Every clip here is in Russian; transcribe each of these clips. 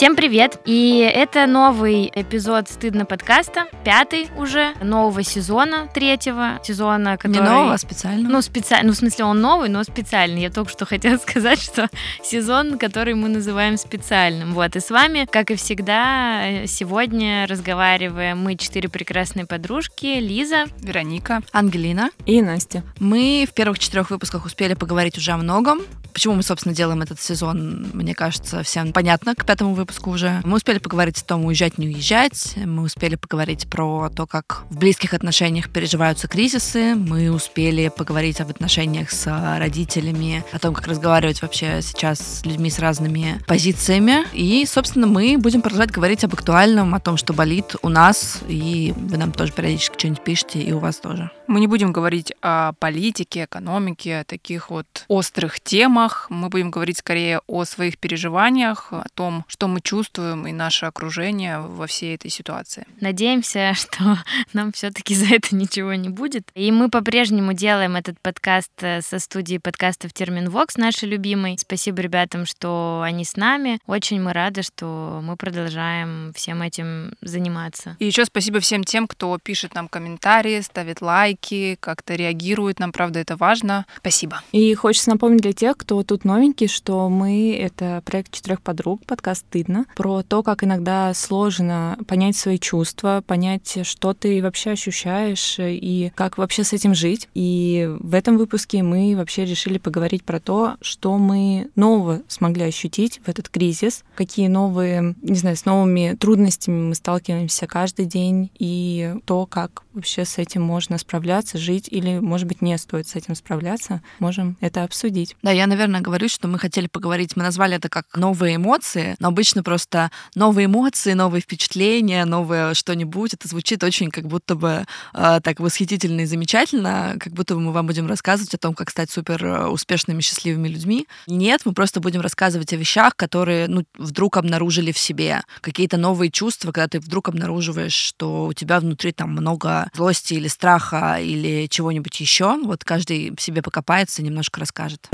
Всем привет! И это новый эпизод «Стыдно» подкаста, пятый уже, нового сезона, третьего сезона, который... Не нового, а специального. Ну, специально, ну, в смысле, он новый, но специальный. Я только что хотела сказать, что сезон, который мы называем специальным. Вот, и с вами, как и всегда, сегодня разговариваем мы, четыре прекрасные подружки, Лиза, Вероника, Ангелина и Настя. Мы в первых четырех выпусках успели поговорить уже о многом. Почему мы, собственно, делаем этот сезон, мне кажется, всем понятно к пятому выпуску уже. Мы успели поговорить о том, уезжать, не уезжать. Мы успели поговорить про то, как в близких отношениях переживаются кризисы. Мы успели поговорить об отношениях с родителями, о том, как разговаривать вообще сейчас с людьми с разными позициями. И, собственно, мы будем продолжать говорить об актуальном, о том, что болит у нас, и вы нам тоже периодически что-нибудь пишете, и у вас тоже. Мы не будем говорить о политике, экономике, о таких вот острых темах. Мы будем говорить скорее о своих переживаниях, о том, что мы чувствуем и наше окружение во всей этой ситуации. Надеемся, что нам все-таки за это ничего не будет. И мы по-прежнему делаем этот подкаст э, со студии подкастов Термин Вокс, нашей любимой. Спасибо ребятам, что они с нами. Очень мы рады, что мы продолжаем всем этим заниматься. И еще спасибо всем тем, кто пишет нам комментарии, ставит лайк, лайки, как-то реагируют. Нам, правда, это важно. Спасибо. И хочется напомнить для тех, кто тут новенький, что мы — это проект четырех подруг, подкаст «Стыдно», про то, как иногда сложно понять свои чувства, понять, что ты вообще ощущаешь и как вообще с этим жить. И в этом выпуске мы вообще решили поговорить про то, что мы нового смогли ощутить в этот кризис, какие новые, не знаю, с новыми трудностями мы сталкиваемся каждый день и то, как вообще с этим можно справляться, жить, или, может быть, не стоит с этим справляться, можем это обсудить. Да, я, наверное, говорю, что мы хотели поговорить, мы назвали это как новые эмоции, но обычно просто новые эмоции, новые впечатления, новое что-нибудь, это звучит очень как будто бы э, так восхитительно и замечательно, как будто бы мы вам будем рассказывать о том, как стать супер э, успешными, счастливыми людьми. Нет, мы просто будем рассказывать о вещах, которые ну, вдруг обнаружили в себе, какие-то новые чувства, когда ты вдруг обнаруживаешь, что у тебя внутри там много злости или страха или чего-нибудь еще. Вот каждый себе покопается, немножко расскажет.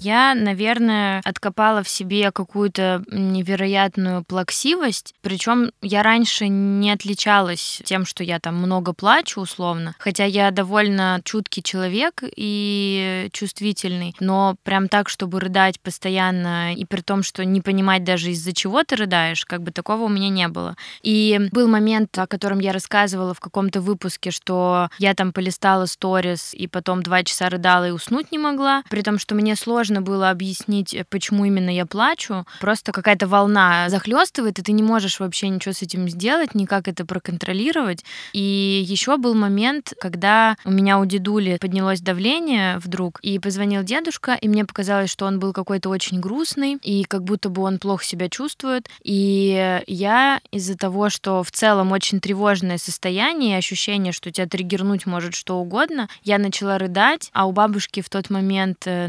Я, наверное, откопала в себе какую-то невероятную плаксивость. Причем я раньше не отличалась тем, что я там много плачу, условно. Хотя я довольно чуткий человек и чувствительный. Но прям так, чтобы рыдать постоянно, и при том, что не понимать даже из-за чего ты рыдаешь, как бы такого у меня не было. И был момент, о котором я рассказывала в каком-то выпуске, что я там полистала сторис, и потом два часа рыдала и уснуть не могла. При том, что мне сложно сложно было объяснить, э, почему именно я плачу. Просто какая-то волна захлестывает, и ты не можешь вообще ничего с этим сделать, никак это проконтролировать. И еще был момент, когда у меня у дедули поднялось давление вдруг, и позвонил дедушка, и мне показалось, что он был какой-то очень грустный, и как будто бы он плохо себя чувствует. И я из-за того, что в целом очень тревожное состояние, ощущение, что тебя триггернуть может что угодно, я начала рыдать, а у бабушки в тот момент э,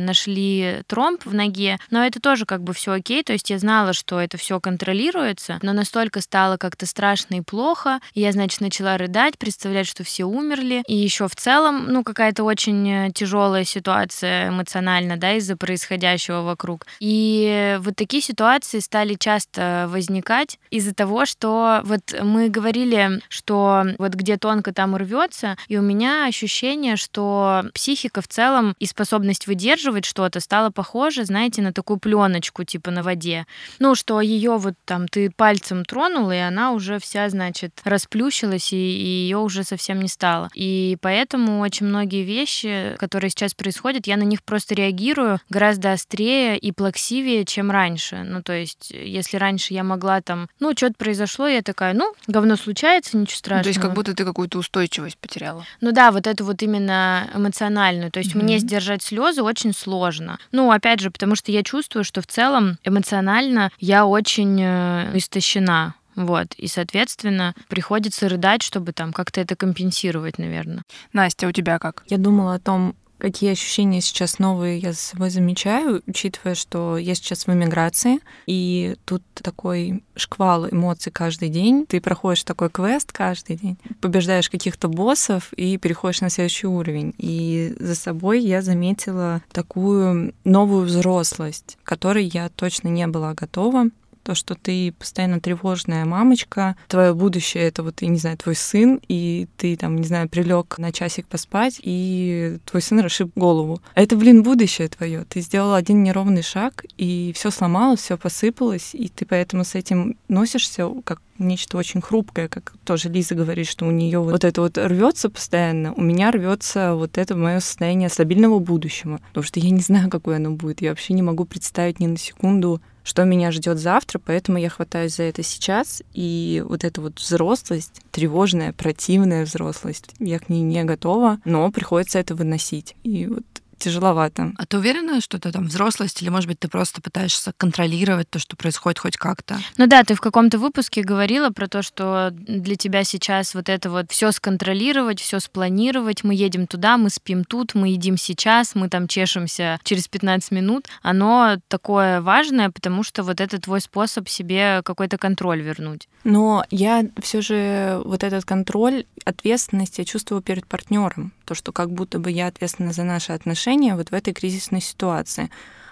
нашли тромб в ноге, но это тоже как бы все окей, то есть я знала, что это все контролируется, но настолько стало как-то страшно и плохо, и я, значит, начала рыдать, представлять, что все умерли, и еще в целом, ну, какая-то очень э, тяжелая ситуация эмоционально, да, из-за происходящего вокруг. И вот такие ситуации стали часто возникать из-за того, что вот мы говорили, что вот где тонко там рвется, и у меня ощущение, что психика в целом и способность выдерживать что-то стало похоже, знаете, на такую пленочку, типа на воде. Ну, что ее вот там ты пальцем тронул, и она уже вся, значит, расплющилась, и, и ее уже совсем не стало. И поэтому очень многие вещи, которые сейчас происходят, я на них просто реагирую гораздо острее и плаксивее, чем раньше. Ну, то есть, если раньше я могла там, ну, что-то произошло, я такая, ну, говно случается, ничего страшного. Ну, то есть, как будто ты какую-то устойчивость потеряла. Ну да, вот эту вот именно эмоциональную. То есть, mm-hmm. мне сдержать слезы очень сложно. Ну, опять же, потому что я чувствую, что в целом эмоционально я очень э, истощена. Вот, и, соответственно, приходится рыдать, чтобы там как-то это компенсировать, наверное. Настя, у тебя как? Я думала о том, какие ощущения сейчас новые я за собой замечаю, учитывая, что я сейчас в эмиграции, и тут такой шквал эмоций каждый день. Ты проходишь такой квест каждый день, побеждаешь каких-то боссов и переходишь на следующий уровень. И за собой я заметила такую новую взрослость, к которой я точно не была готова то, что ты постоянно тревожная мамочка, твое будущее это вот, я не знаю, твой сын, и ты там, не знаю, прилег на часик поспать, и твой сын расшиб голову. Это, блин, будущее твое. Ты сделал один неровный шаг, и все сломалось, все посыпалось, и ты поэтому с этим носишься как нечто очень хрупкое, как тоже Лиза говорит, что у нее вот, вот это вот рвется постоянно, у меня рвется вот это мое состояние стабильного будущего, потому что я не знаю, какое оно будет, я вообще не могу представить ни на секунду, что меня ждет завтра, поэтому я хватаюсь за это сейчас. И вот эта вот взрослость, тревожная, противная взрослость, я к ней не готова, но приходится это выносить. И вот тяжеловато. А ты уверена, что это там взрослость, или, может быть, ты просто пытаешься контролировать то, что происходит хоть как-то? Ну да, ты в каком-то выпуске говорила про то, что для тебя сейчас вот это вот все сконтролировать, все спланировать, мы едем туда, мы спим тут, мы едим сейчас, мы там чешемся через 15 минут, оно такое важное, потому что вот это твой способ себе какой-то контроль вернуть. Но я все же вот этот контроль, ответственность я чувствую перед партнером. То, что как будто бы я ответственна за наши отношения вот в этой кризисной ситуации.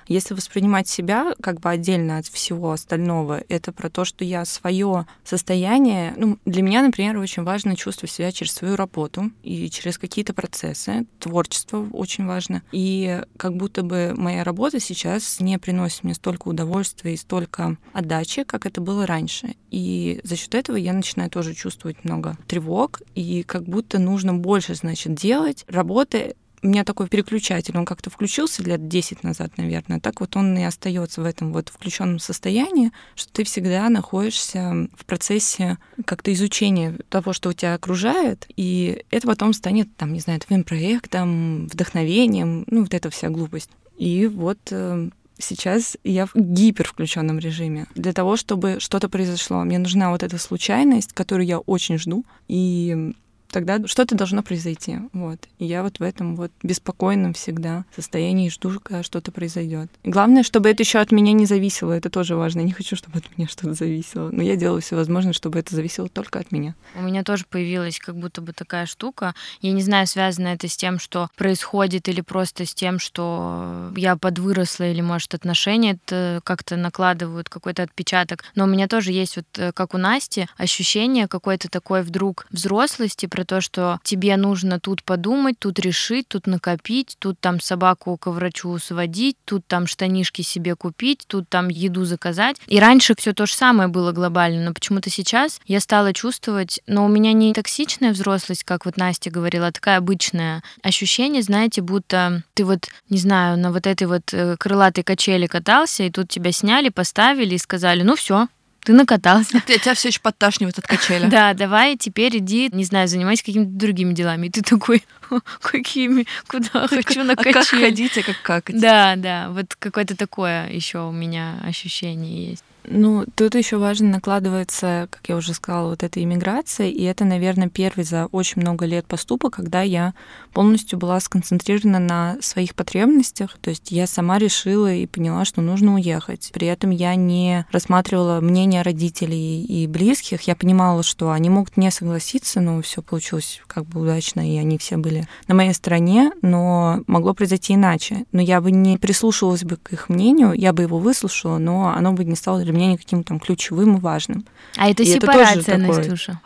Если воспринимать себя как бы отдельно от всего остального, это про то, что я свое состояние, ну, для меня, например, очень важно чувствовать себя через свою работу и через какие-то процессы. Творчество очень важно. И как будто бы моя работа сейчас не приносит мне столько удовольствия и столько отдачи, как это было раньше. И за счет этого я начинаю тоже чувствовать много тревог, и как будто нужно больше, значит, делать. Работа у меня такой переключатель, он как-то включился лет 10 назад, наверное, так вот он и остается в этом вот включенном состоянии, что ты всегда находишься в процессе как-то изучения того, что у тебя окружает, и это потом станет, там, не знаю, твоим проектом, вдохновением, ну, вот эта вся глупость. И вот э, сейчас я в гипер включенном режиме. Для того, чтобы что-то произошло, мне нужна вот эта случайность, которую я очень жду, и тогда что-то должно произойти. Вот. И я вот в этом вот беспокойном всегда состоянии жду, когда что-то произойдет. главное, чтобы это еще от меня не зависело. Это тоже важно. Я не хочу, чтобы от меня что-то зависело. Но я делаю все возможное, чтобы это зависело только от меня. У меня тоже появилась как будто бы такая штука. Я не знаю, связано это с тем, что происходит, или просто с тем, что я подвыросла, или, может, отношения это как-то накладывают какой-то отпечаток. Но у меня тоже есть вот, э, как у Насти, ощущение какой-то такой вдруг взрослости, про то, что тебе нужно тут подумать, тут решить, тут накопить, тут там собаку к врачу сводить, тут там штанишки себе купить, тут там еду заказать. И раньше все то же самое было глобально, но почему-то сейчас я стала чувствовать, но у меня не токсичная взрослость, как вот Настя говорила, а такая обычная. Ощущение, знаете, будто ты вот, не знаю, на вот этой вот э, крылатой качели катался, и тут тебя сняли, поставили и сказали, ну все, ты накатался. Ты, тебя все еще подташнивает от качеля. Да, давай теперь иди, не знаю, занимайся какими-то другими делами. И ты такой, какими, куда хочу на качель. А как ходить, а как какать. Да, да, вот какое-то такое еще у меня ощущение есть. Ну, тут еще важно накладывается, как я уже сказала, вот эта иммиграция, и это, наверное, первый за очень много лет поступок, когда я полностью была сконцентрирована на своих потребностях, то есть я сама решила и поняла, что нужно уехать. При этом я не рассматривала мнение родителей и близких, я понимала, что они могут не согласиться, но все получилось как бы удачно, и они все были на моей стороне, но могло произойти иначе. Но я бы не прислушивалась бы к их мнению, я бы его выслушала, но оно бы не стало для меня никаким там ключевым и важным. А это и сепарация, это Настюша.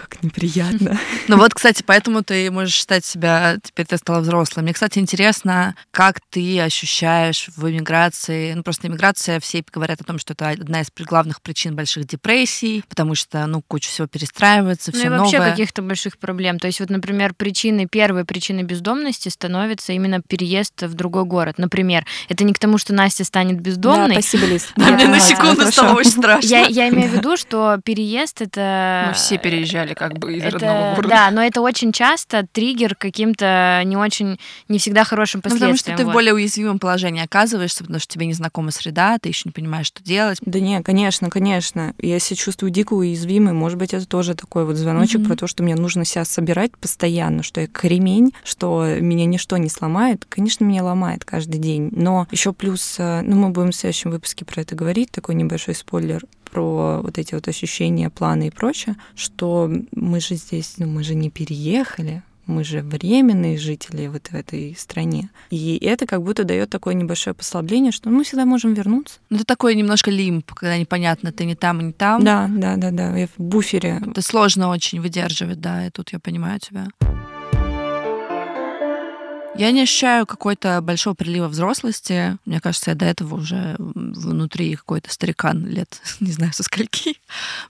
Как неприятно. Ну вот, кстати, поэтому ты можешь считать себя, теперь ты стала взрослой. Мне, кстати, интересно, как ты ощущаешь в эмиграции, ну просто эмиграция, все говорят о том, что это одна из главных причин больших депрессий, потому что, ну, куча всего перестраивается, все ну, и вообще новое. каких-то больших проблем. То есть вот, например, причиной, первой причиной бездомности становится именно переезд в другой город. Например, это не к тому, что Настя станет бездомной. Да, спасибо, Лиз. Мне на секунду стало очень страшно. Я имею в виду, что переезд это... Мы все переезжали угнали как бы из Это, родного города. да, но это очень часто триггер каким-то не очень, не всегда хорошим Ну, последствиям. потому что ты в вот. более уязвимом положении оказываешься, потому что тебе незнакома среда, ты еще не понимаешь, что делать. Да не, конечно, конечно. Я себя чувствую дико уязвимой. Может быть, это тоже такой вот звоночек Мгм. про то, что мне нужно себя собирать постоянно, что я кремень, что меня ничто не сломает. Конечно, меня ломает каждый день. Но еще плюс, э, ну, мы будем в следующем выпуске про это говорить, такой небольшой спойлер про вот эти вот ощущения, планы и прочее, что мы же здесь, ну, мы же не переехали, мы же временные жители вот в этой стране. И это как будто дает такое небольшое послабление, что мы всегда можем вернуться. Ну, это такой немножко лимп, когда непонятно, ты не там и не там. Да, да, да, да. Я в буфере. Это сложно очень выдерживать, да, и тут я понимаю тебя. Я не ощущаю какой-то большого прилива взрослости. Мне кажется, я до этого уже внутри какой-то старикан лет, не знаю, со скольки.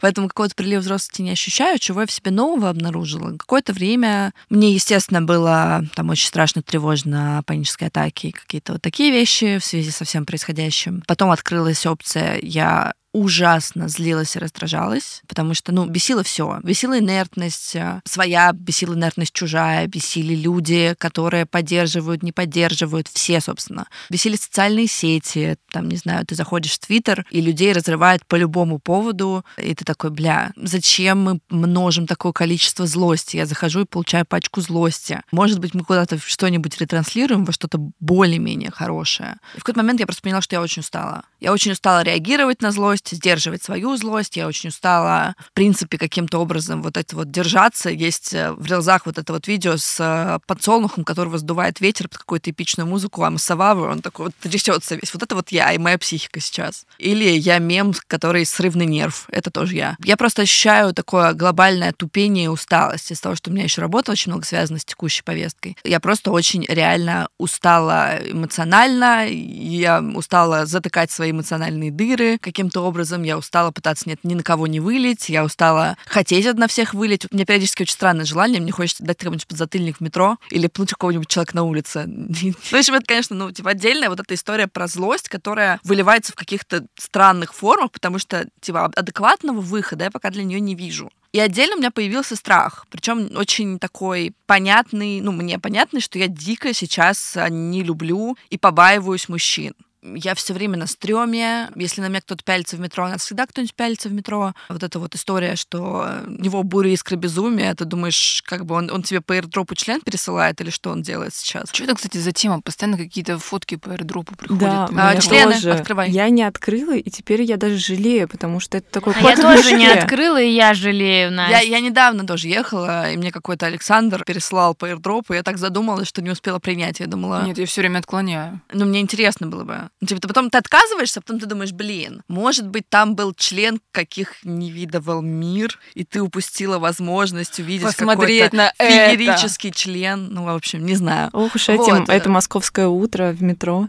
Поэтому какого-то прилива взрослости не ощущаю. Чего я в себе нового обнаружила? Какое-то время мне, естественно, было там очень страшно, тревожно, панические атаки какие-то вот такие вещи в связи со всем происходящим. Потом открылась опция «я ужасно злилась и раздражалась, потому что, ну, бесило все. Бесила инертность э, своя, бесила инертность чужая, бесили люди, которые поддерживают, не поддерживают, все, собственно. Бесили социальные сети, там, не знаю, ты заходишь в Твиттер, и людей разрывает по любому поводу, и ты такой, бля, зачем мы множим такое количество злости? Я захожу и получаю пачку злости. Может быть, мы куда-то что-нибудь ретранслируем во что-то более-менее хорошее. И в какой-то момент я просто поняла, что я очень устала. Я очень устала реагировать на злость, сдерживать свою злость. Я очень устала, в принципе, каким-то образом вот это вот держаться. Есть э, в рилзах вот это вот видео с э, подсолнухом, которого сдувает ветер под какую-то эпичную музыку, а Сававы, он такой вот трясется весь. Вот это вот я и моя психика сейчас. Или я мем, который срывный нерв. Это тоже я. Я просто ощущаю такое глобальное тупение и усталость из-за того, что у меня еще работа очень много связана с текущей повесткой. Я просто очень реально устала эмоционально, я устала затыкать свои эмоциональные дыры каким-то образом, я устала пытаться нет, ни на кого не вылить, я устала хотеть на всех вылить. У меня периодически очень странное желание, мне хочется дать кому-нибудь подзатыльник в метро или пнуть какого-нибудь человека на улице. В общем, это, конечно, ну, типа, отдельная вот эта история про злость, которая выливается в каких-то странных формах, потому что, типа, адекватного выхода я пока для нее не вижу. И отдельно у меня появился страх, причем очень такой понятный, ну, мне понятный, что я дико сейчас не люблю и побаиваюсь мужчин. Я все время на стреме. Если на меня кто-то пялится в метро, у нас всегда кто-нибудь пялится в метро. Вот эта вот история, что у него буря искры безумия, ты думаешь, как бы он, он тебе по airdropу член пересылает или что он делает сейчас? Что это, кстати, за тема? Постоянно какие-то фотки по airdropу приходят. Да, Мне А, члены тоже. открывай. Я не открыла, и теперь я даже жалею, потому что это такой А я тоже не открыла, и я жалею, Настя. Я, я недавно тоже ехала, и мне какой-то Александр переслал по airdropу, и я так задумалась, что не успела принять. Я думала, Нет, я все время отклоняю. ну, мне интересно было бы. Ну, Типа, ты потом ты отказываешься, а потом ты думаешь, блин, может быть, там был член, каких не видывал мир, и ты упустила возможность увидеть Посмотреть какой-то на это. феерический член. Ну, в общем, не знаю. Ох уж этим, Вот. это московское утро в метро.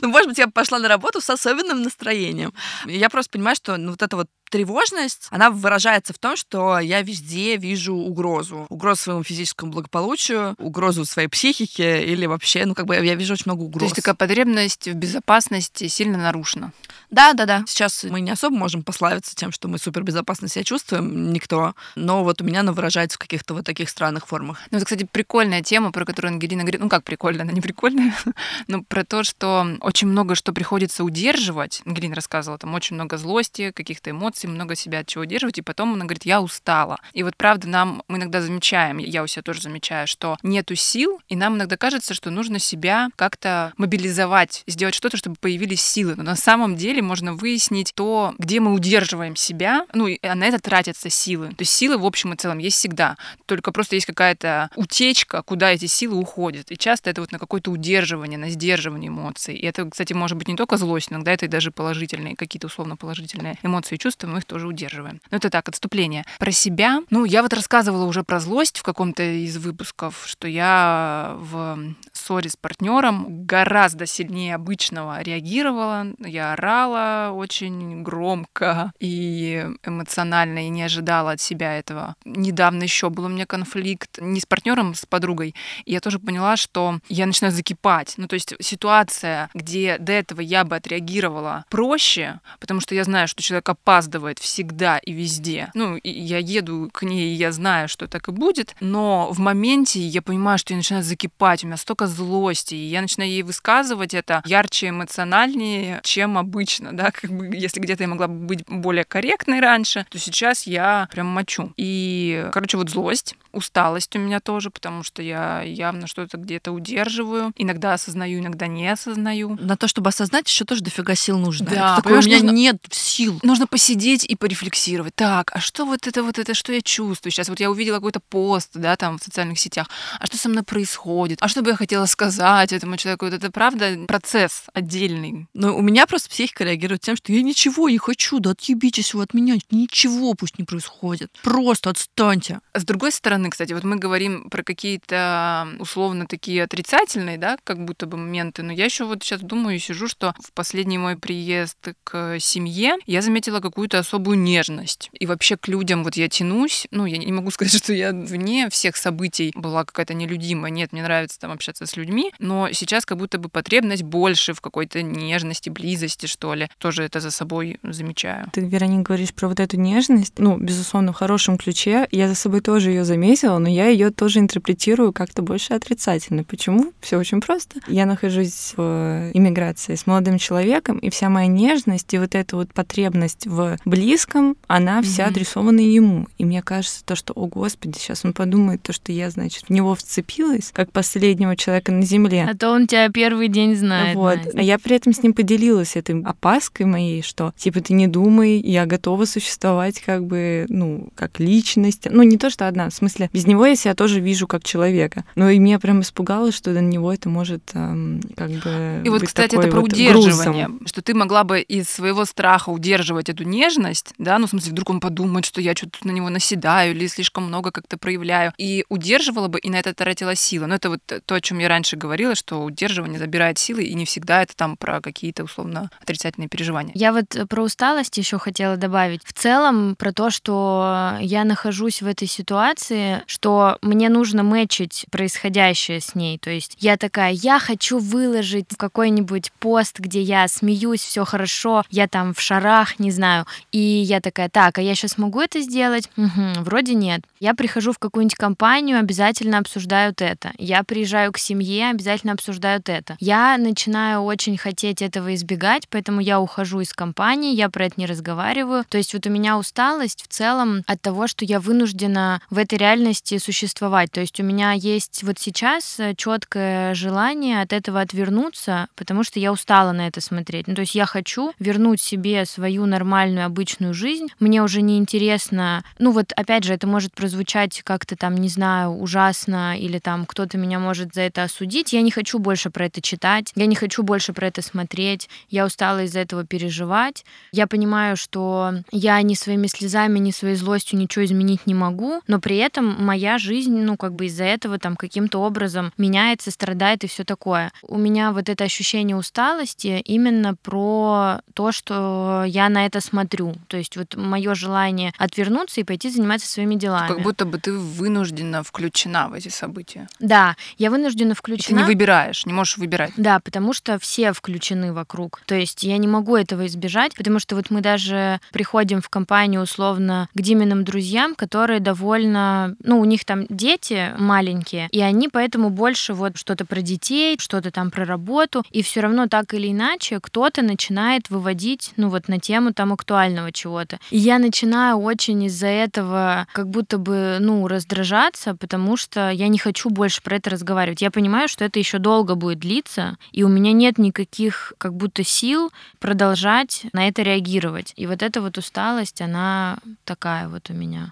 Ну, может быть, я пошла на работу с особенным настроением. Я просто понимаю, что ну, вот эта вот тревожность, она выражается в том, что я везде вижу угрозу. Угрозу своему физическому благополучию, угрозу своей психике или вообще, ну, как бы я вижу очень много угроз. То есть такая потребность в безопасности сильно нарушена. Да, да, да. Сейчас мы не особо можем пославиться тем, что мы супер безопасно себя чувствуем, никто. Но вот у меня она выражается в каких-то вот таких странных формах. Ну, это, кстати, прикольная тема, про которую Ангелина говорит. Ну, как прикольная, она не прикольная, но про то, что очень много что приходится удерживать. Ангелина рассказывала, там очень много злости, каких-то эмоций, много себя от чего удерживать, и потом она говорит, я устала. И вот правда нам, мы иногда замечаем, я у себя тоже замечаю, что нету сил, и нам иногда кажется, что нужно себя как-то мобилизовать, сделать что-то, чтобы появились силы. Но на самом деле можно выяснить то, где мы удерживаем себя, ну, и на это тратятся силы. То есть силы в общем и целом есть всегда, только просто есть какая-то утечка, куда эти силы уходят. И часто это вот на какое-то удерживание, на сдерживание эмоций. И это, кстати, может быть не только злость, иногда это и даже положительные, какие-то условно положительные эмоции и чувства, мы их тоже удерживаем. Но это так, отступление. Про себя. Ну, я вот рассказывала уже про злость в каком-то из выпусков, что я в ссоре с партнером гораздо сильнее обычного реагировала. Я орала очень громко и эмоционально, и не ожидала от себя этого. Недавно еще был у меня конфликт не с партнером, с подругой. И я тоже поняла, что я начинаю закипать. Ну, то есть ситуация, где до этого я бы отреагировала проще, потому что я знаю, что человек опаздывает опаздывает всегда и везде. Ну, и я еду к ней, и я знаю, что так и будет, но в моменте я понимаю, что я начинаю закипать, у меня столько злости, и я начинаю ей высказывать это ярче, эмоциональнее, чем обычно, да, как бы, если где-то я могла бы быть более корректной раньше, то сейчас я прям мочу. И, короче, вот злость, усталость у меня тоже, потому что я явно что-то где-то удерживаю. Иногда осознаю, иногда не осознаю. На то, чтобы осознать, еще тоже дофига сил нужно. Да, такое, у меня нужно, нет сил. Нужно посидеть и порефлексировать. Так, а что вот это, вот это, что я чувствую сейчас? Вот я увидела какой-то пост, да, там в социальных сетях. А что со мной происходит? А что бы я хотела сказать этому человеку? Вот это правда процесс отдельный. Но у меня просто психика реагирует тем, что я ничего не хочу, да отъебитесь вы от меня, ничего пусть не происходит. Просто отстаньте. С другой стороны, кстати, вот мы говорим про какие-то условно такие отрицательные, да, как будто бы моменты, но я еще вот сейчас думаю и сижу, что в последний мой приезд к семье я заметила какую-то особую нежность. И вообще к людям вот я тянусь, ну, я не могу сказать, что я вне всех событий была какая-то нелюдимая. Нет, мне нравится там общаться с людьми, но сейчас как будто бы потребность больше в какой-то нежности, близости, что ли. Тоже это за собой замечаю. Ты, Вероника, говоришь про вот эту нежность. Ну, безусловно, в хорошем ключе. Я за собой тоже ее заметила, но я ее тоже интерпретирую как-то больше отрицательно. Почему? Все очень просто. Я нахожусь в иммиграции с молодым человеком, и вся моя нежность и вот эта вот потребность в близком, она вся mm-hmm. адресована ему. И мне кажется, то, что, о господи, сейчас он подумает, то, что я, значит, в него вцепилась, как последнего человека на земле. А то он тебя первый день знает. Вот. Настя. А я при этом с ним поделилась этой опаской моей, что, типа, ты не думай, я готова существовать как бы, ну, как личность. Ну, не то, что одна, в смысле, без него я себя тоже вижу как человека. Но и меня прям испугало, что для него это может эм, как бы И вот, кстати, это про вот удерживание, грузом. что ты могла бы из своего страха удерживать эту нежность, да, ну, в смысле, вдруг он подумает, что я что-то на него наседаю или слишком много как-то проявляю, и удерживала бы, и на это тратила силы. Но это вот то, о чем я раньше говорила, что удерживание забирает силы, и не всегда это там про какие-то условно отрицательные переживания. Я вот про усталость еще хотела добавить. В целом про то, что я нахожусь в этой ситуации, что мне нужно мэчить происходящее с ней. То есть я такая, я хочу выложить какой-нибудь пост, где я смеюсь, все хорошо, я там в шарах, не знаю. И я такая, так, а я сейчас могу это сделать? Угу, вроде нет. Я прихожу в какую-нибудь компанию, обязательно обсуждают это. Я приезжаю к семье, обязательно обсуждают это. Я начинаю очень хотеть этого избегать, поэтому я ухожу из компании, я про это не разговариваю. То есть вот у меня усталость в целом от того, что я вынуждена в этой реальности существовать. То есть у меня есть вот сейчас э, четкое желание от этого отвернуться, потому что я устала на это смотреть. Ну, то есть я хочу вернуть себе свою нормальную обычную жизнь. Мне уже не интересно, ну вот опять же, это может прозвучать как-то там, не знаю, ужасно или там кто-то меня может за это осудить. Я не хочу больше про это читать, я не хочу больше про это смотреть. Я устала из-за этого переживать. Я понимаю, что я ни своими слезами, ни своей злостью ничего изменить не могу, но при этом моя жизнь, ну как бы из-за этого там каким-то образом меняется, страдает и все такое. У меня вот это ощущение усталости именно про то, что я на это смотрю. То есть вот мое желание отвернуться и пойти заниматься своими делами. Как будто бы ты вынуждена включена в эти события. Да, я вынуждена включена. И ты не выбираешь, не можешь выбирать. Да, потому что все включены вокруг. То есть я не могу этого избежать, потому что вот мы даже приходим в компанию условно к Диминым друзьям, которые довольно, ну, у них там дети маленькие, и они поэтому больше вот что-то про детей, что-то там про работу, и все равно так или иначе кто-то начинает выводить, ну, вот на тему там актуального чего-то. И я начинаю очень из-за этого как будто бы, ну, раздражаться, потому что я не хочу больше про это разговаривать. Я понимаю, что это еще долго будет длиться, и у меня нет никаких как будто сил продолжать на это реагировать. И вот эта вот усталость, она такая вот у меня.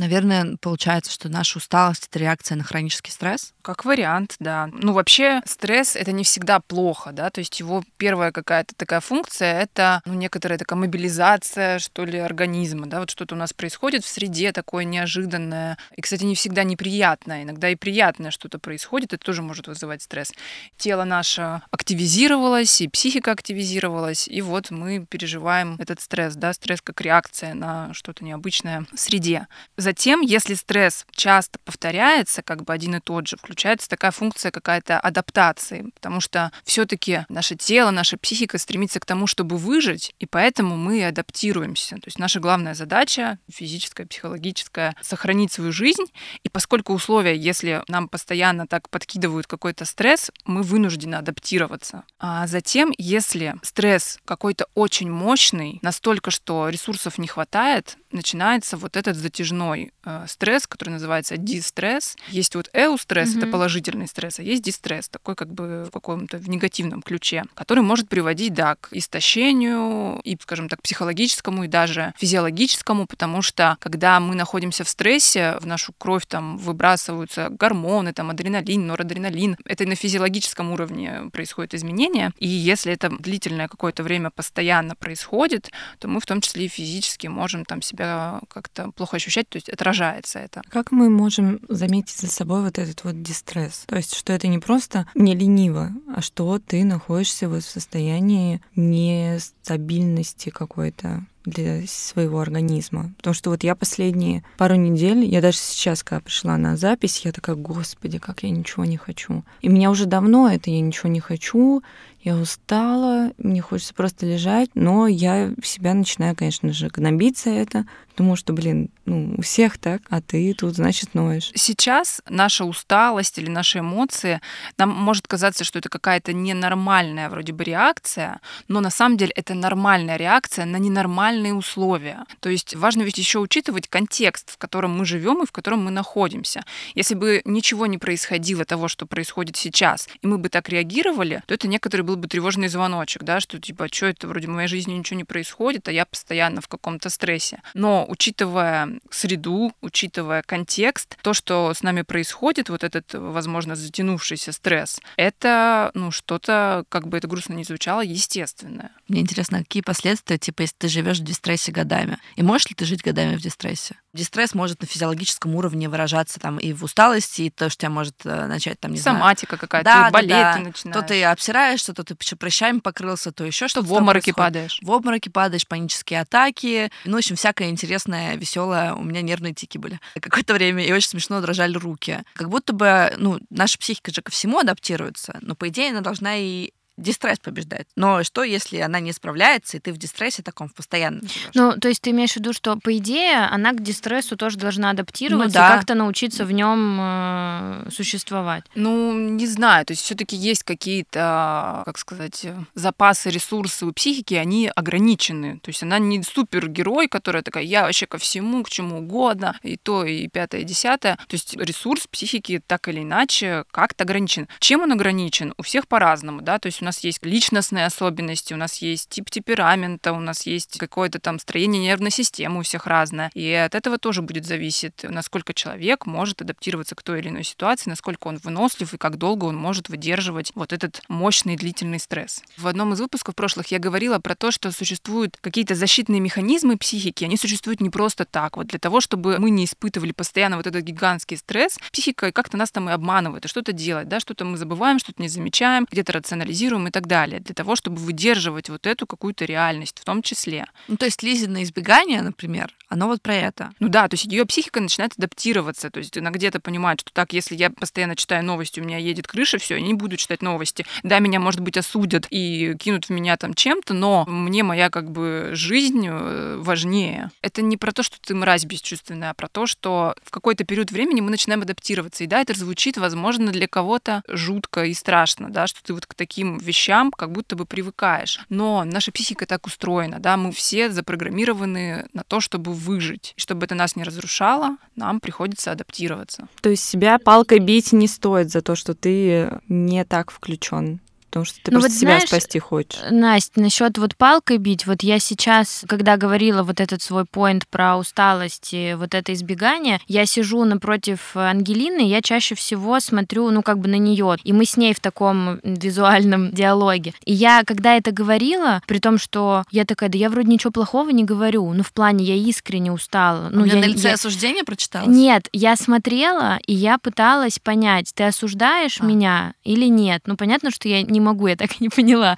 Наверное, получается, что наша усталость — это реакция на хронический стресс? Как вариант, да. Ну, вообще, стресс — это не всегда плохо, да, то есть его первая какая-то такая функция — это ну, некоторая такая мобилизация, что ли, организма, да, вот что-то у нас происходит в среде такое неожиданное, и, кстати, не всегда неприятное, иногда и приятное что-то происходит, это тоже может вызывать стресс. Тело наше активизировалось, и психика активизировалась, и вот мы переживаем этот стресс, да, стресс как реакция на что-то необычное в среде. Затем, если стресс часто повторяется, как бы один и тот же, включается такая функция какая-то адаптации, потому что все-таки наше тело, наша психика стремится к тому, чтобы выжить, и поэтому мы адаптируемся. То есть наша главная задача физическая, психологическая, сохранить свою жизнь. И поскольку условия, если нам постоянно так подкидывают какой-то стресс, мы вынуждены адаптироваться. А затем, если стресс какой-то очень мощный, настолько, что ресурсов не хватает, начинается вот этот затяжной э, стресс, который называется дистресс. Есть вот эустресс, mm-hmm. это положительный стресс, а есть дистресс, такой как бы в каком-то в негативном ключе, который может приводить, да, к истощению и, скажем так, психологическому и даже физиологическому, потому что когда мы находимся в стрессе, в нашу кровь там выбрасываются гормоны, там адреналин, норадреналин. Это на физиологическом уровне происходит изменения. И если это длительное какое-то время постоянно происходит, то мы в том числе и физически можем там себя как-то плохо ощущать, то есть отражается это. Как мы можем заметить за собой вот этот вот дистресс? То есть, что это не просто не лениво, а что ты находишься вот в состоянии нестабильности какой-то для своего организма. Потому что вот я последние пару недель, я даже сейчас, когда пришла на запись, я такая, господи, как я ничего не хочу. И меня уже давно это я ничего не хочу, я устала, мне хочется просто лежать, но я себя начинаю, конечно же, гнобить за это, потому что, блин, ну, у всех так, а ты тут, значит, ноешь. Сейчас наша усталость или наши эмоции, нам может казаться, что это какая-то ненормальная вроде бы реакция, но на самом деле это нормальная реакция на ненормальные условия. То есть важно ведь еще учитывать контекст, в котором мы живем и в котором мы находимся. Если бы ничего не происходило того, что происходит сейчас, и мы бы так реагировали, то это некоторый был бы тревожный звоночек, да, что типа, что это вроде в моей жизни ничего не происходит, а я постоянно в каком-то стрессе. Но учитывая среду, учитывая контекст, то, что с нами происходит, вот этот, возможно, затянувшийся стресс, это, ну, что-то, как бы это грустно не звучало, естественное. Мне интересно, какие последствия, типа, если ты живешь в дистрессе годами? И можешь ли ты жить годами в дистрессе? Дистресс может на физиологическом уровне выражаться там и в усталости, и то, что тебя может э, начать там, не Соматика знаю... какая-то, да, болеть да, да. начинаешь. То ты обсираешься, то ты прыщами покрылся, то еще что-то. В обмороке падаешь. В обмороке падаешь, панические атаки. Ну, в общем, всякое интересное, веселое. У меня нервные тики были. Какое-то время и очень смешно дрожали руки. Как будто бы, ну, наша психика же ко всему адаптируется, но, по идее, она должна и дистресс побеждает. Но что, если она не справляется, и ты в дистрессе таком в постоянном живешь? Ну, то есть ты имеешь в виду, что, по идее, она к дистрессу тоже должна адаптироваться ну, да. и как-то научиться в нем э, существовать? Ну, не знаю. То есть все таки есть какие-то, как сказать, запасы, ресурсы у психики, они ограничены. То есть она не супергерой, которая такая, я вообще ко всему, к чему угодно, и то, и пятое, и десятое. То есть ресурс психики так или иначе как-то ограничен. Чем он ограничен? У всех по-разному, да, то есть у нас нас есть личностные особенности, у нас есть тип темперамента, у нас есть какое-то там строение нервной системы у всех разное. И от этого тоже будет зависеть, насколько человек может адаптироваться к той или иной ситуации, насколько он вынослив и как долго он может выдерживать вот этот мощный длительный стресс. В одном из выпусков прошлых я говорила про то, что существуют какие-то защитные механизмы психики, они существуют не просто так. Вот для того, чтобы мы не испытывали постоянно вот этот гигантский стресс, психика как-то нас там и обманывает, и что-то делать, да, что-то мы забываем, что-то не замечаем, где-то рационализируем, и так далее, для того, чтобы выдерживать вот эту какую-то реальность в том числе. Ну, то есть Лизина избегание, например, оно вот про это. Ну да, то есть ее психика начинает адаптироваться, то есть она где-то понимает, что так, если я постоянно читаю новости, у меня едет крыша, все, я не буду читать новости. Да, меня, может быть, осудят и кинут в меня там чем-то, но мне моя как бы жизнь э, важнее. Это не про то, что ты мразь бесчувственная, а про то, что в какой-то период времени мы начинаем адаптироваться. И да, это звучит, возможно, для кого-то жутко и страшно, да, что ты вот к таким вещам как будто бы привыкаешь. Но наша психика так устроена, да, мы все запрограммированы на то, чтобы выжить. И чтобы это нас не разрушало, нам приходится адаптироваться. То есть себя палкой бить не стоит за то, что ты не так включен потому что ты ну, просто вот себя знаешь, спасти хочешь. Настя, насчет вот палкой бить, вот я сейчас, когда говорила вот этот свой поинт про усталость и вот это избегание, я сижу напротив Ангелины, я чаще всего смотрю, ну, как бы на нее, и мы с ней в таком визуальном диалоге. И я, когда это говорила, при том, что я такая, да я вроде ничего плохого не говорю, ну, в плане я искренне устала. Ну, я на лице я... осуждение прочитала? Нет, я смотрела, и я пыталась понять, ты осуждаешь а. меня или нет. Ну, понятно, что я не не могу, я так и не поняла.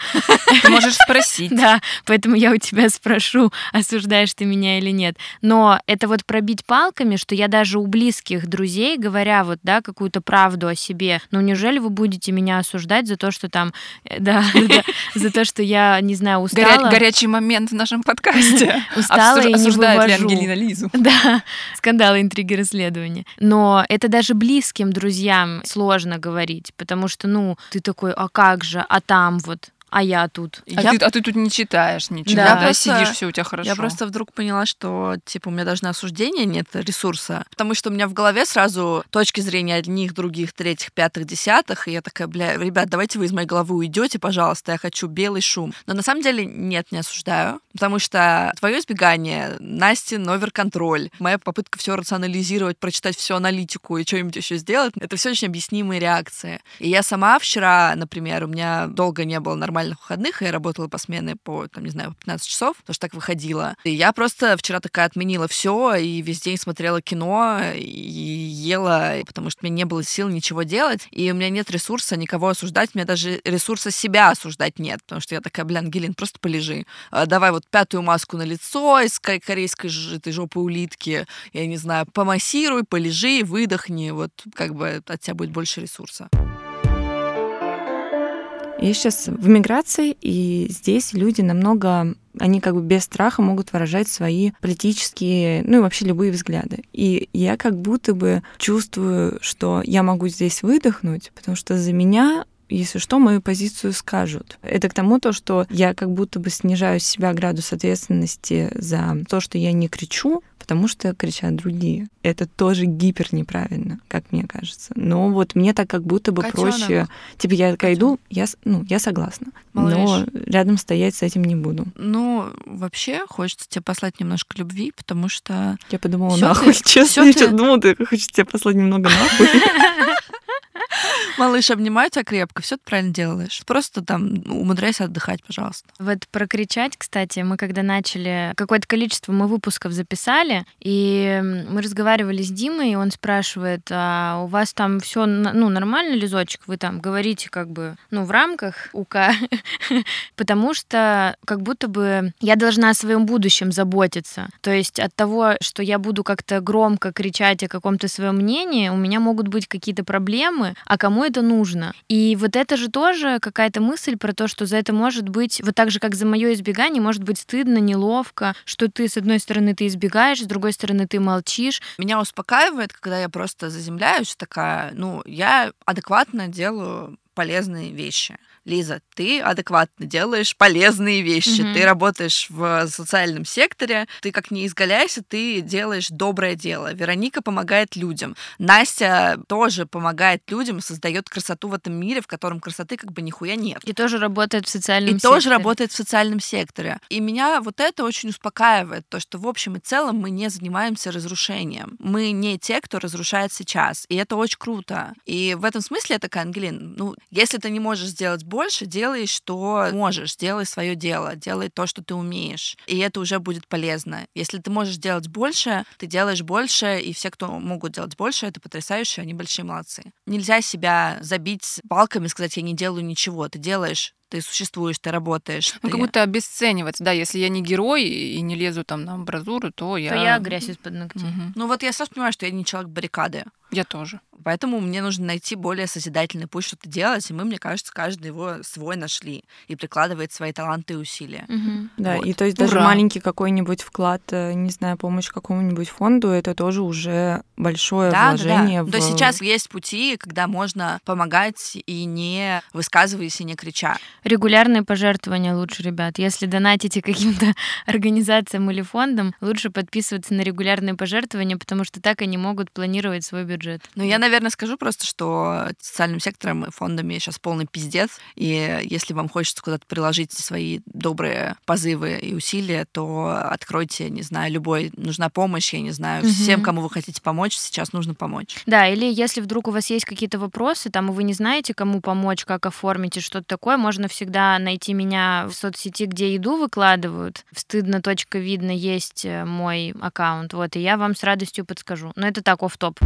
Ты можешь спросить. Да, поэтому я у тебя спрошу, осуждаешь ты меня или нет. Но это вот пробить палками, что я даже у близких друзей, говоря вот, да, какую-то правду о себе, ну неужели вы будете меня осуждать за то, что там, э, да, за то, что я, не знаю, устала. Горячий момент в нашем подкасте. Устала и не вывожу. Ангелина Лизу? Да, скандалы, интриги, расследования. Но это даже близким друзьям сложно говорить, потому что, ну, ты такой, а как же, а там вот, а я тут. А, Я ты, а ты тут не читаешь ничего, Да. да, Просто- сидишь, все у тебя хорошо. Я просто вдруг поняла, что типа у меня даже на осуждение нет ресурса, потому что у меня в голове сразу точки зрения одних, других, третьих, пятых, десятых, и я такая, бля, ребят, давайте вы из моей головы уйдете, пожалуйста, я хочу белый шум. Но на самом деле нет, не осуждаю, потому что твое избегание, Настин оверконтроль, моя попытка все рационализировать, прочитать всю аналитику и что-нибудь еще сделать, это все очень объяснимые реакции. И я сама вчера, например, у меня долго не было нормальных выходных, и я работала по смене по, там, не знаю, по 15 часов, потому что так выходила. И я просто вчера такая отменила все и весь день смотрела кино и ела, потому что мне не было сил ничего делать, и у меня нет ресурса никого осуждать, у меня даже ресурса себя осуждать нет, потому что я такая, бля, Ангелин, просто полежи. А, Давай вот пятую маску на лицо из ко- корейской этой жопы улитки, я не знаю, помассируй, полежи, выдохни, вот как бы от тебя будет больше ресурса. Я сейчас в миграции, и здесь люди намного, они как бы без страха могут выражать свои политические, ну и вообще любые взгляды. И я как будто бы чувствую, что я могу здесь выдохнуть, потому что за меня если что, мою позицию скажут. Это к тому, то, что я как будто бы снижаю с себя градус ответственности за то, что я не кричу, потому что кричат другие. Это тоже гипер неправильно, как мне кажется. Но вот мне так как будто бы Котёнок. проще. Типа я такая иду, я, ну, я согласна. Но Малыш. рядом стоять с этим не буду. Ну, вообще, хочется тебе послать немножко любви, потому что Я подумала, нахуй, ты- честно, я ты- сейчас думала, ты хочешь тебе послать немного нахуй. малыш, обнимаю тебя крепко, все ты правильно делаешь. Просто там умудряйся отдыхать, пожалуйста. Вот прокричать, кстати, мы когда начали, какое-то количество мы выпусков записали, и мы разговаривали с Димой, и он спрашивает, а у вас там все ну, нормально, Лизочек? Вы там говорите как бы, ну, в рамках УК? Потому что как будто бы я должна о своем будущем заботиться. То есть от того, что я буду как-то громко кричать о каком-то своем мнении, у меня могут быть какие-то проблемы, а кому это нужно? И вот это же тоже какая-то мысль про то, что за это может быть, вот так же, как за мое избегание, может быть стыдно, неловко, что ты, с одной стороны, ты избегаешь, с другой стороны, ты молчишь. Меня успокаивает, когда я просто заземляюсь, такая, ну, я адекватно делаю полезные вещи. Лиза, ты адекватно делаешь полезные вещи. Мгм. Ты работаешь в социальном секторе, ты как не изгаляйся, ты делаешь доброе дело. Вероника помогает людям. Настя тоже помогает людям, создает красоту в этом мире, в котором красоты как бы нихуя нет. И тоже работает в социальном И тоже секторе. работает в социальном секторе. И меня вот это очень успокаивает, то, что в общем и целом мы не занимаемся разрушением. Мы не те, кто разрушает сейчас. И это очень круто. И в этом смысле я такая, Ангелин, ну, если ты не можешь сделать больше, делай, что можешь, делай свое дело, делай то, что ты умеешь. И это уже будет полезно. Если ты можешь делать больше, ты делаешь больше, и все, кто могут делать больше, это потрясающе, они большие молодцы. Нельзя себя забить палками, сказать, я не делаю ничего. Ты делаешь ты существуешь, ты работаешь. Ну, ты- как будто обесценивать. Да, если я не герой и не лезу там на амбразуру, то я... То я грязь из-под ногтей. Мгм. Ну вот я сразу понимаю, что я не человек баррикады. Я тоже. Поэтому мне нужно найти более созидательный путь что-то делать, и мы, мне кажется, каждый его свой нашли и прикладывает свои таланты и усилия. Мгм. Да, Вот. и то есть даже Ура. маленький какой-нибудь вклад, э, не знаю, помощь какому-нибудь фонду, это тоже уже большое Да, да, вложение да. в... То сейчас есть пути, когда можно помогать и не высказываясь, и не крича. Регулярные пожертвования лучше, ребят. Если донатите каким-то организациям или фондам, лучше подписываться на регулярные пожертвования, потому что так они могут планировать свой бюджет. Ну, я, наверное, скажу просто, что социальным сектором и фондами сейчас полный пиздец. И если вам хочется куда-то приложить свои добрые позывы и усилия, то откройте, не знаю, любой, нужна помощь, я не знаю, Мгм. всем, кому вы хотите помочь, сейчас нужно помочь. Да, или если вдруг у вас есть какие-то вопросы, там, и вы не знаете, кому помочь, как оформить и что-то такое, можно всегда найти меня в соцсети, где еду выкладывают. В стыдно.видно есть э, мой аккаунт, вот, и я вам с радостью подскажу. Но это так, оф топ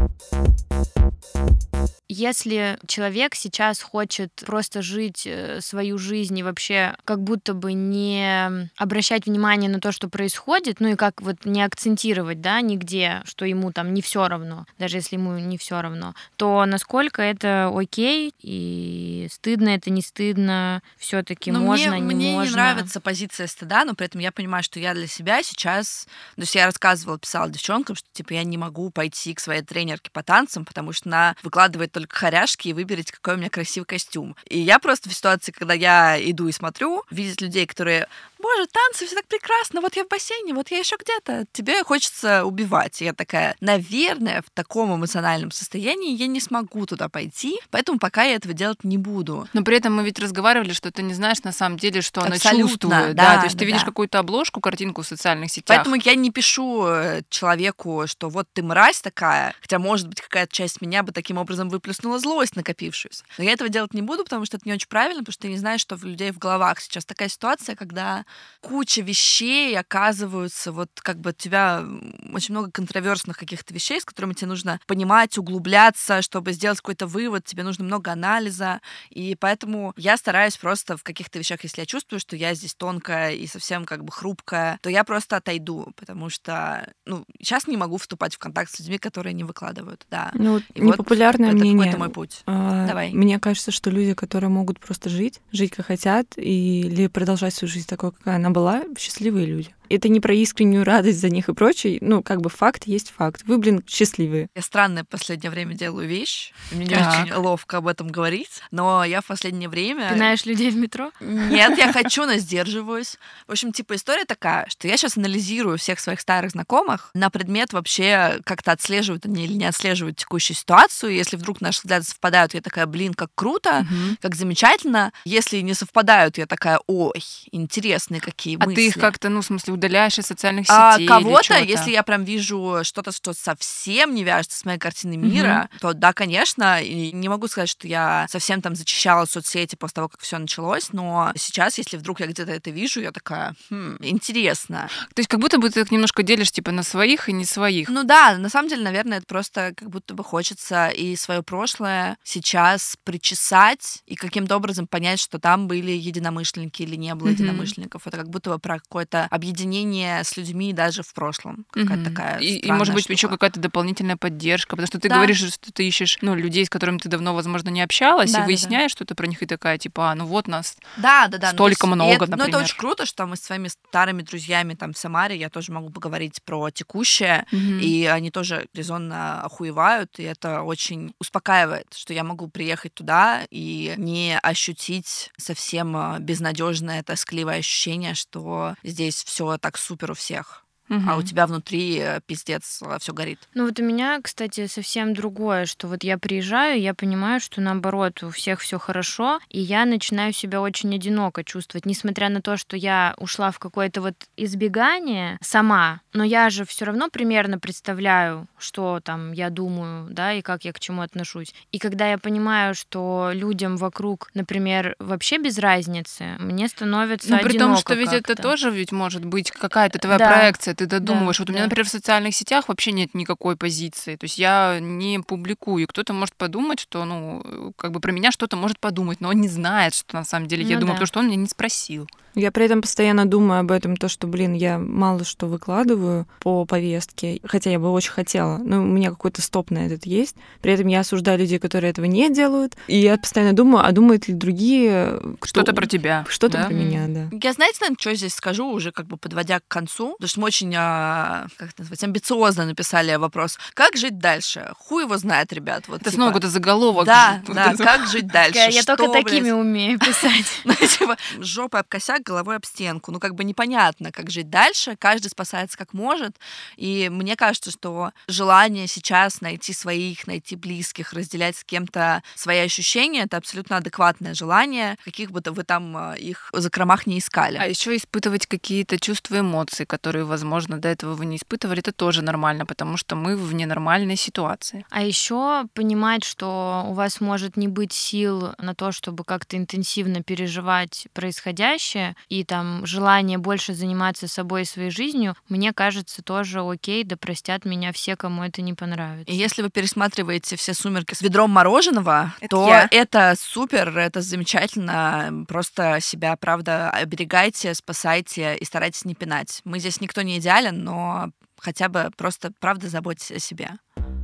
Если человек сейчас хочет просто жить э, свою жизнь и вообще как будто бы не обращать внимание на то, что происходит, ну и как вот не акцентировать, да, нигде, что ему там не все равно, даже если ему не все равно, то насколько это окей и стыдно это не стыдно, все-таки можно, мне, не мне можно. не нравится позиция стыда, но при этом я понимаю, что я для себя сейчас... То есть я рассказывала, писала девчонкам, что типа я не могу пойти к своей тренерке по танцам, потому что она выкладывает только хоряшки и выберите, какой у меня красивый костюм. И я просто в ситуации, когда я иду и смотрю, видеть людей, которые боже, танцы, все так прекрасно, вот я в бассейне, вот я еще где-то. Тебе хочется убивать. И я такая, наверное, в таком эмоциональном состоянии я не смогу туда пойти, поэтому пока я этого делать не буду. Но при этом мы ведь разговаривали, что ты не знаешь на самом деле, что она чувствует. да, то есть да, ты видишь да. какую-то обложку, картинку в социальных сетях. Поэтому я не пишу э, человеку, что вот ты мразь такая, хотя, может быть, какая-то часть меня бы таким образом выплеснула злость накопившуюся. Но я этого делать не буду, потому что это не очень правильно, потому что ты не знаешь, что в людей в головах сейчас такая ситуация, когда куча вещей оказываются, вот как бы у тебя очень много контроверсных каких-то вещей, с которыми тебе нужно понимать, углубляться, чтобы сделать какой-то вывод, тебе нужно много анализа, и поэтому я стараюсь просто в каких-то вещах, если я чувствую, что я здесь тонкая и совсем как бы хрупкая, то я просто отойду, потому что, ну, сейчас не могу вступать в контакт с людьми, которые не выкладывают, да. Ну, И вот непопулярное это мнение. какой-то мой путь. А, Давай. Мне кажется, что люди, которые могут просто жить, жить как хотят, или продолжать свою жизнь такой, какая она была, счастливые люди. Это не про искреннюю радость за них и прочее. Ну, как бы факт есть факт. Вы, блин, счастливые. Я странное в последнее время делаю вещь. Мне не очень ловко об этом говорить, но я в последнее время... Пинаешь людей в метро? Нет, я хочу, но сдерживаюсь. В общем, типа история такая, что я сейчас анализирую всех своих старых знакомых на предмет вообще как-то отслеживают они или не отслеживают текущую ситуацию. Если вдруг наши взгляды совпадают, я такая, блин, как круто, Мгм. как замечательно. Если не совпадают, я такая, ой, интересные какие А мысли. ты их как-то, ну, в смысле, удаляешь из социальных А сетей? или кого-то, если я прям вижу что-то, что совсем не вяжется с моей картиной мира, то да, конечно. И не могу сказать, что я совсем там зачищала соцсети после того, как все началось, но сейчас, если вдруг я где-то это вижу, я такая, хм, интересно. То есть как будто бы ты так немножко делишь, типа, на своих и не своих. Ну да, на самом деле, наверное, это просто как будто бы хочется и свое прошлое сейчас причесать и каким-то образом понять, что там были единомышленники или не было Мгм. единомышленников. Это как будто бы про какое-то объединение с людьми даже в прошлом. Какая-то Мгм. такая и, и, может быть, штука. еще какая-то дополнительная поддержка, потому что ты Да. говоришь, что ты ищешь ну, людей, с которыми ты давно, возможно, не общалась, Да, и да, выясняешь что-то про них, и такая, типа, а, ну вот нас. Да, да, да. ну, то Столько и много, это- Ну, это например. очень круто, что мы с своими старыми друзьями там в Самаре, я тоже могу поговорить про текущее, и они тоже резонно охуевают, и это очень успокаивает, что я могу приехать туда и не ощутить совсем безнадежное, тоскливое ощущение, что здесь все так супер у всех. Мгм. А у тебя внутри э, пиздец, все горит. Ну вот у меня, кстати, совсем другое, что вот я приезжаю, я понимаю, что наоборот у всех все хорошо, и я начинаю себя очень одиноко чувствовать, несмотря на то, что я ушла в какое-то вот избегание сама, но я же все равно примерно представляю, что там я думаю, да, и как я к чему отношусь. И когда я понимаю, что людям вокруг, например, вообще без разницы, мне становится Ну, при том, что ведь это как-то. тоже ведь может быть какая-то твоя Да. проекция, ты додумываешь. вот у меня, да. например, в социальных сетях вообще нет никакой позиции. То есть я не публикую. Кто-то может подумать, что, ну, как бы про меня что-то может подумать, но он не знает, что на самом деле я Ну думаю, да. потому что он меня не спросил. Я при этом постоянно думаю об этом, то, что, блин, я мало что выкладываю по повестке, хотя я бы очень хотела, но у меня какой-то стоп на этот есть. При этом я осуждаю людей, которые этого не делают, и я постоянно думаю, а думают ли другие... кто- Что-то про тебя. Что-то да? про меня, да. Я, знаете, наверное, что здесь скажу, уже как бы подводя к концу, потому что мы очень, а, как это назвать, амбициозно написали вопрос. Как жить дальше? Хуй его знает, ребят. Вот, Это типа, снова какой-то заголовок. Да, Вот да, это. как жить дальше? Я Что, только блядь? такими умею писать. Ну, типа, жопой об косяк, головой об стенку. Ну, как бы непонятно, как жить дальше. Каждый спасается как может. И мне кажется, что желание сейчас найти своих, найти близких, разделять с кем-то свои ощущения, это абсолютно адекватное желание, каких бы то вы там э, их в закромах не искали. А еще испытывать какие-то чувства, эмоции, которые, возможно, до этого вы не испытывали, это тоже нормально, потому что мы в ненормальной ситуации. А еще понимать, что у вас может не быть сил на то, чтобы как-то интенсивно переживать происходящее, и там желание больше заниматься собой и своей жизнью, мне кажется, тоже окей, да простят меня все, кому это не понравится. И если вы пересматриваете все «Сумерки» с ведром мороженого, Это то я. это супер, это замечательно. Просто себя, правда, оберегайте, спасайте и старайтесь не пинать. Мы здесь никто не идеален, но хотя бы просто, правда, заботьтесь о себе.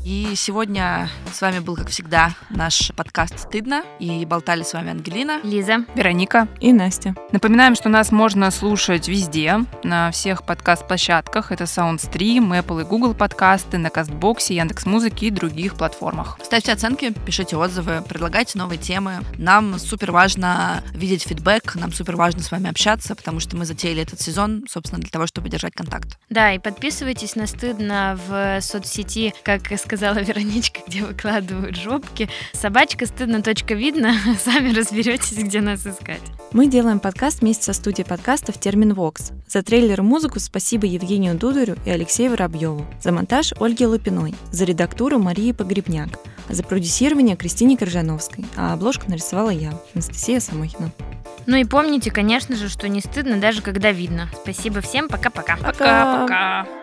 И сегодня с вами был, как всегда, наш подкаст «Стыдно». И болтали с вами Ангелина. Лиза, Вероника. И Настя. Напоминаем, что нас можно слушать везде, на всех подкаст-площадках. Это SoundStream, Apple и Google подкасты, на Кастбоксе, Яндекс.Музыке и других платформах. Ставьте оценки, пишите отзывы, предлагайте новые темы. Нам супер важно видеть фидбэк, нам супер важно с вами общаться, потому что мы затеяли этот сезон, собственно, для того, чтобы держать контакт. да, и подписывайтесь на стыдно в соцсети, как и сказала Вероничка, где выкладывают жопки. Собачка стыдно точка видно, сами разберетесь, где нас искать. Мы делаем подкаст вместе со студией подкастов «Термин Вокс». За трейлер и музыку спасибо Евгению Дударю и Алексею Воробьеву. За монтаж Ольге Лапиной. За редактуру Марии Погребняк. За продюсирование Кристине Коржановской. А обложку нарисовала я, Анастасия Самохина. Ну и помните, конечно же, что не стыдно, даже когда видно. Спасибо всем, пока-пока. Пока. Пока-пока.